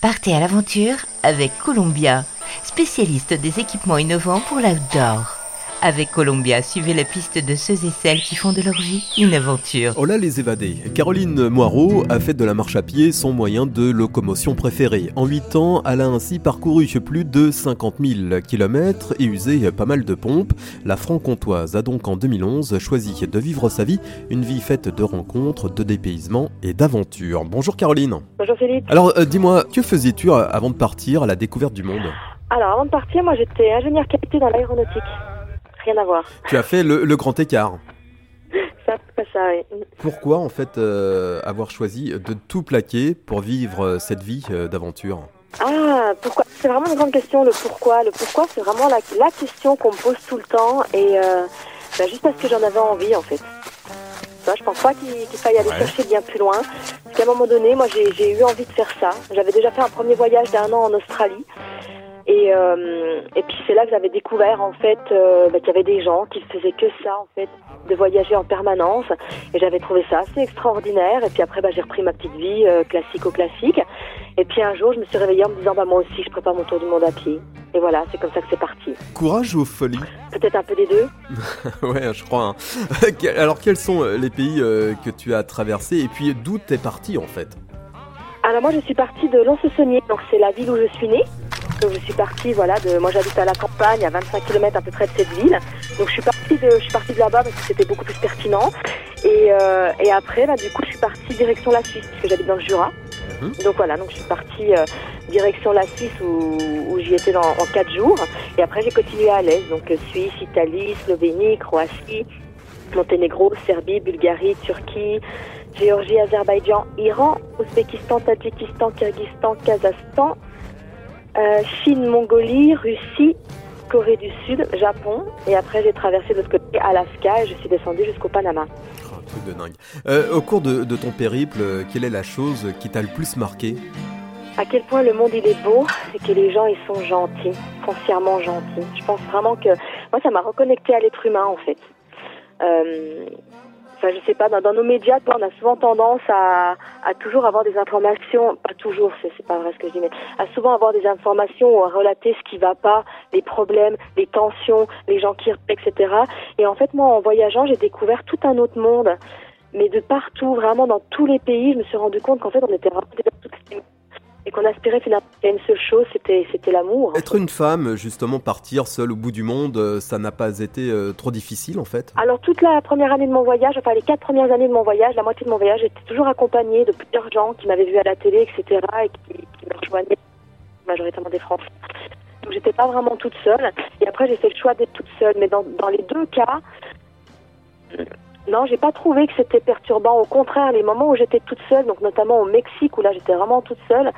Partez à l'aventure avec Columbia, spécialiste des équipements innovants pour l'outdoor. Avec Columbia, suivez la piste de ceux et celles qui font de leur vie une aventure. Oh là les évadés. Caroline Moirot a fait de la marche à pied son moyen de locomotion préféré. En 8 ans, elle a ainsi parcouru plus de 50 000 km et usé pas mal de pompes. La franc-comtoise a donc en 2011 choisi de vivre sa vie, une vie faite de rencontres, de dépaysement et d'aventures. Bonjour Caroline. Bonjour Philippe. Alors euh, dis-moi, que faisais-tu avant de partir à la découverte du monde? Alors avant de partir, moi j'étais ingénieur qualité dans l'aéronautique rien à voir. Tu as fait le, grand écart. Ça, pas ça, oui. Pourquoi en fait euh, avoir choisi de tout plaquer pour vivre euh, cette vie euh, d'aventure? Ah, pourquoi? C'est vraiment une grande question, le pourquoi. Le pourquoi, c'est vraiment la, la question qu'on me pose tout le temps et bah, juste parce que j'en avais envie en fait. Je pense pas qu'il faille aller chercher bien plus loin. Parce qu'à un moment donné, moi j'ai eu envie de faire ça. J'avais déjà fait un premier voyage d'un an en Australie. Et, euh, et puis c'est là que j'avais découvert en fait euh, bah, qu'il y avait des gens qui faisaient que ça en fait, de voyager en permanence. Et j'avais trouvé ça assez extraordinaire. Et puis après bah, j'ai repris ma petite vie euh, classique au classique. Et puis un jour je me suis réveillée en me disant bah moi aussi je prépare mon tour du monde à pied. Et voilà, c'est comme ça que c'est parti. Courage ou folie Peut-être un peu des deux. ouais, je crois. Hein. Alors quels sont les pays que tu as traversés et puis d'où t'es parti en fait? Alors moi je suis partie de Lons-Saunier, donc c'est la ville où je suis née. Donc je suis partie, voilà, de, moi j'habite à la campagne, à 25 km à peu près de cette ville. Donc je suis partie de, je suis partie de là-bas parce que c'était beaucoup plus pertinent. Et, euh, et après, bah, du coup, je suis partie direction la Suisse parce que j'habite dans le Jura. Mhm. Donc voilà, donc je suis partie euh, direction la Suisse où, où j'y étais dans, en 4 jours. Et après, j'ai continué à l'est, donc euh, Suisse, Italie, Slovénie, Croatie, Monténégro, Serbie, Bulgarie, Turquie, Géorgie, Azerbaïdjan, Iran, Ouzbékistan, Tadjikistan, Kyrgyzstan, Kazakhstan, euh, Chine, Mongolie, Russie, Corée du Sud, Japon. Et après, j'ai traversé de l'autre côté Alaska et je suis descendue jusqu'au Panama. Oh, truc de dingue. Euh, au cours de, ton périple, quelle est la chose qui t'a le plus marqué? À quel point le monde il est beau et que les gens ils sont gentils, foncièrement gentils. Je pense vraiment que moi ça m'a reconnecté à l'être humain en fait. Euh, enfin je sais pas, dans, nos médias, on a souvent tendance à, à, toujours avoir des informations, pas toujours, c'est pas vrai ce que je dis, mais à souvent avoir des informations ou à relater ce qui va pas, les problèmes, les tensions, les gens qui etc. Et en fait, moi, en voyageant, j'ai découvert tout un autre monde, mais de partout, vraiment dans tous les pays, je me suis rendu compte qu'en fait, on était vraiment toutes les et qu'on aspirait finalement à une seule chose, c'était, c'était l'amour. Être une femme, justement, partir seule au bout du monde, euh, ça n'a pas été euh, trop difficile en fait Alors toute la première année de mon voyage, enfin les quatre premières années de mon voyage, la moitié de mon voyage, j'étais toujours accompagnée de plusieurs gens qui m'avaient vu à la télé, etc. et qui, me rejoignaient, majoritairement des Français. Donc j'étais pas vraiment toute seule. Et après j'ai fait le choix d'être toute seule. Mais dans, dans les deux cas, non, j'ai pas trouvé que c'était perturbant. Au contraire, les moments où j'étais toute seule, donc notamment au Mexique où là j'étais vraiment toute seule,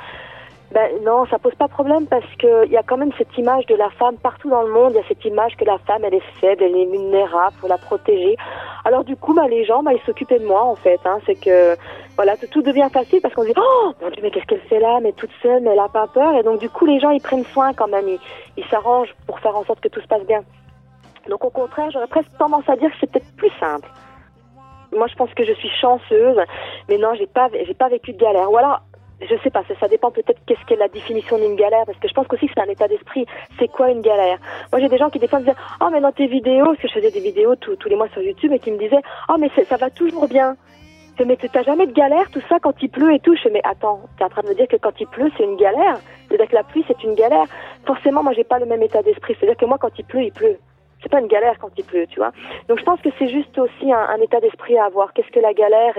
ben non, ça pose pas problème parce que il y a quand même cette image de la femme partout dans le monde. Il y a cette image que la femme elle est faible, elle est vulnérable, faut la protéger. Alors du coup, ben, les gens, ben, ils s'occupaient de moi en fait. Hein. C'est que voilà, tout, devient facile parce qu'on dit oh mon Dieu, mais qu'est-ce qu'elle fait là? Mais toute seule, mais elle a pas peur. Et donc du coup, les gens ils prennent soin quand même. Ils s'arrangent pour faire en sorte que tout se passe bien. Donc au contraire, j'aurais presque tendance à dire que c'est peut-être plus simple moi je pense que je suis chanceuse, mais non, j'ai pas, j'ai pas vécu de galère. Ou alors, je sais pas, ça, dépend peut-être qu'est-ce qu'est la définition d'une galère, parce que je pense qu'aussi que c'est un état d'esprit. C'est quoi une galère? Moi j'ai des gens qui des fois me disaient, oh mais dans tes vidéos, parce que je faisais des vidéos tous les mois sur YouTube, et qui me disaient, oh mais ça va toujours bien. Je mais t'as jamais de galère, tout ça, quand il pleut et tout? Je mais attends, t'es en train de me dire que quand il pleut, c'est une galère? C'est-à-dire que la pluie, c'est une galère. Forcément, moi, j'ai pas le même état d'esprit. C'est-à-dire que moi, quand il pleut, il pleut c'est pas une galère quand il pleut, tu vois. Donc je pense que c'est juste aussi un, état d'esprit à avoir. Qu'est-ce que la galère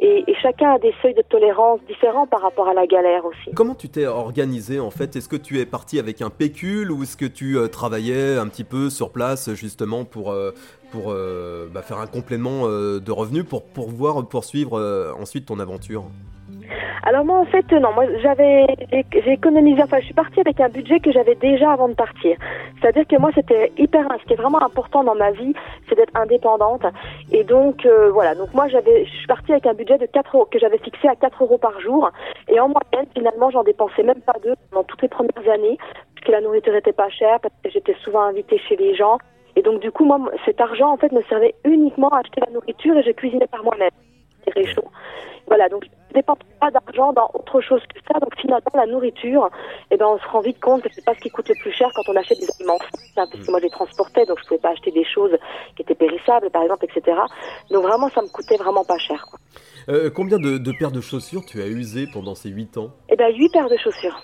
et, chacun a des seuils de tolérance différents par rapport à la galère aussi. Comment tu t'es organisé en fait? Est-ce que tu es parti avec un pécule ou est-ce que tu euh, travaillais un petit peu sur place justement pour euh, pour euh, bah, faire un complément de revenus pour pouvoir poursuivre ensuite ton aventure? Alors moi en fait non, moi j'avais j'ai économisé enfin je suis partie avec un budget que j'avais déjà avant de partir. C'est-à-dire que moi c'était hyper ce qui est vraiment important dans ma vie, c'est d'être indépendante. Et donc euh, voilà, donc moi j'avais je suis partie avec un budget de 4 euros que j'avais fixé à 4 euros par jour. Et en moyenne finalement j'en dépensais même pas deux pendant toutes les premières années parce que la nourriture était pas chère parce que j'étais souvent invitée chez les gens. Et donc du coup moi cet argent en fait me servait uniquement à acheter la nourriture et je cuisinais par moi-même. Voilà, donc dépense pas d'argent dans autre chose que ça. Donc finalement, la nourriture, eh ben, on se rend vite compte que c'est pas ce qui coûte le plus cher quand on achète des aliments parce que moi, je les transportais, donc je pouvais pas acheter des choses qui étaient périssables, par exemple, etc. Donc vraiment, ça me coûtait vraiment pas cher. Quoi. Euh, combien de, de, paires de chaussures tu as usé pendant ces 8 ans? Eh ben, 8 paires de chaussures.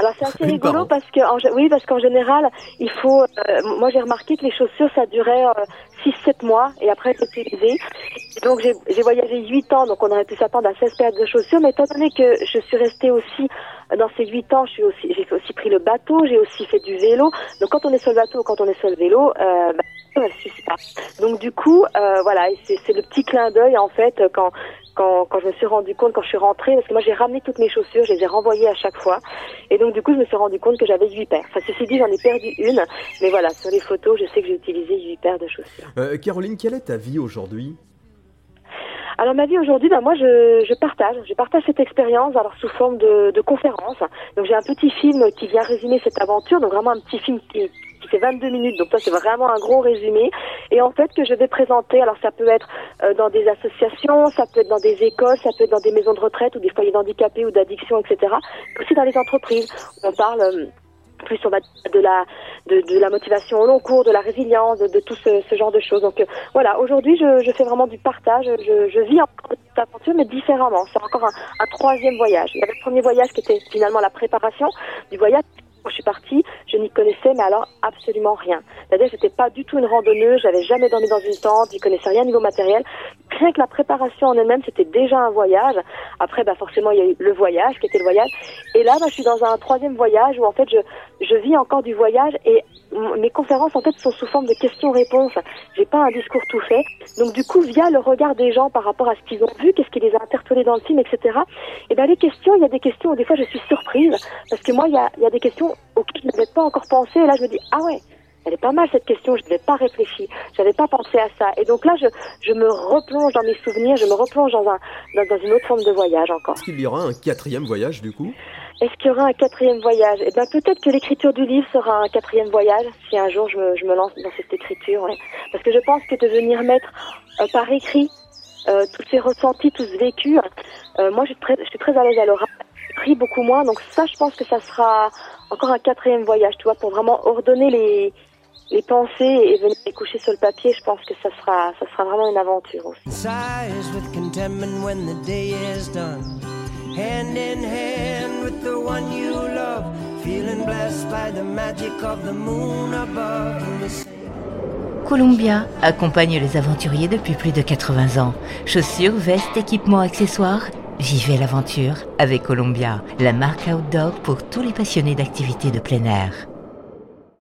Alors c'est assez rigolo parce que en, oui parce qu'en général il faut euh, moi j'ai remarqué que les chaussures ça durait euh, 6-7 mois et après c'est utilisé. Donc j'ai voyagé 8 ans donc on aurait pu s'attendre à 16 paires de chaussures. Mais étant donné que je suis restée aussi dans ces 8 ans je suis aussi j'ai aussi pris le bateau j'ai aussi fait du vélo. Donc quand on est sur le bateau quand on est sur le vélo euh, bah, Donc du coup, euh, voilà, c'est le petit clin d'œil en fait quand quand, quand je me suis rendu compte, quand je suis rentrée, parce que moi j'ai ramené toutes mes chaussures, je les ai renvoyées à chaque fois. Et donc du coup, je me suis rendu compte que j'avais 8 paires. Enfin, ceci dit, j'en ai perdu une. Mais voilà, sur les photos, je sais que j'ai utilisé 8 paires de chaussures. Euh, Caroline, quelle est ta vie aujourd'hui? Alors ma vie aujourd'hui, ben moi je, je, partage, je partage cette expérience alors sous forme de, de conférence. Donc j'ai un petit film qui vient résumer cette aventure, donc vraiment un petit film qui, fait 22 minutes, donc ça c'est vraiment un gros résumé. Et en fait que je vais présenter, alors ça peut être euh, dans des associations, ça peut être dans des écoles, ça peut être dans des maisons de retraite ou des foyers d'handicapés ou d'addiction, etc. Aussi dans les entreprises, on parle euh, plus on va de la de, la motivation au long cours, de la résilience, de, tout ce, genre de choses. Donc euh, voilà, aujourd'hui je, fais vraiment du partage, je, je vis encore cette aventure mais différemment. C'est encore un, un, troisième voyage. Il y avait le premier voyage qui était finalement la préparation du voyage. Je suis partie, je n'y connaissais mais alors absolument rien. C'est-à-dire j'étais pas du tout une randonneuse, j'avais jamais dormi dans une tente, j'y connaissais rien niveau matériel. Rien que la préparation en elle-même, c'était déjà un voyage. Après, bah forcément, il y a eu le voyage qui était le voyage. Et là, bah, je suis dans un troisième voyage où en fait, je, je vis encore du voyage et mes conférences en fait sont sous forme de questions-réponses. J'ai pas un discours tout fait. Donc du coup, via le regard des gens par rapport à ce qu'ils ont vu, qu'est-ce qui les a interpellés dans le film, etc. Et ben les questions, il y a des questions où des fois je suis surprise parce que moi il y a, il y a des questions auxquelles je n'avais pas encore pensé. Et là je me dis ah ouais, elle est pas mal cette question, je n'avais pas réfléchi, j'avais pas pensé à ça. Et donc là, je, je me replonge dans mes souvenirs, je me replonge dans, un, dans, dans une autre forme de voyage encore. Est-ce qu'il y aura un quatrième voyage du coup? Est-ce qu'il y aura un quatrième voyage? Eh ben peut-être que l'écriture du livre sera un quatrième voyage si un jour je me, je me lance dans cette écriture. Ouais. Parce que je pense que de venir mettre euh, par écrit euh, tous ces ressentis, tous ce vécu, euh, moi je suis très, je suis très à l'aise à l'oral. J'écris beaucoup moins, donc ça je pense que ça sera encore un quatrième voyage, tu vois, pour vraiment ordonner les, les pensées et venir les coucher sur le papier, je pense que ça sera, ça sera vraiment une aventure aussi. Hand in hand with the one you love, feeling blessed by the magic of the moon above. Columbia accompagne les aventuriers depuis plus de 80 ans. Chaussures, vestes, équipements, accessoires. Vivez l'aventure avec Columbia, la marque outdoor pour tous les passionnés d'activités de plein air.